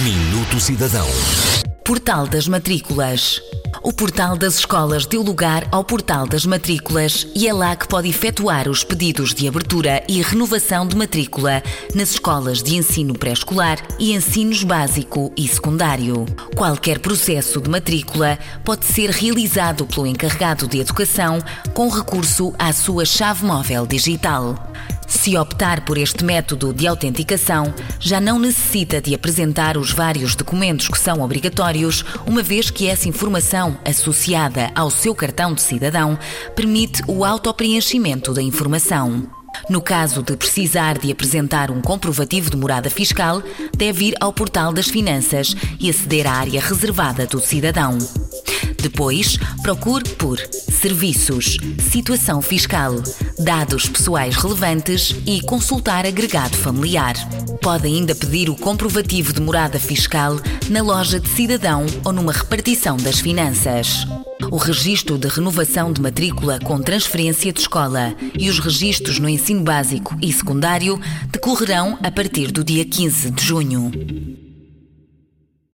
Minuto Cidadão. Portal das Matrículas. O portal das escolas deu lugar ao portal das matrículas e é lá que pode efetuar os pedidos de abertura e renovação de matrícula nas escolas de ensino pré-escolar e ensinos básico e secundário. Qualquer processo de matrícula pode ser realizado pelo encarregado de educação com recurso à sua chave móvel digital. Se optar por este método de autenticação, já não necessita de apresentar os vários documentos que são obrigatórios, uma vez que essa informação associada ao seu cartão de cidadão permite o autopreenchimento da informação. No caso de precisar de apresentar um comprovativo de morada fiscal, deve ir ao portal das finanças e aceder à área reservada do cidadão. Depois, procure por Serviços, Situação Fiscal, Dados Pessoais Relevantes e Consultar Agregado Familiar. Pode ainda pedir o comprovativo de morada fiscal na loja de cidadão ou numa repartição das finanças. O registro de renovação de matrícula com transferência de escola e os registros no ensino básico e secundário decorrerão a partir do dia 15 de junho.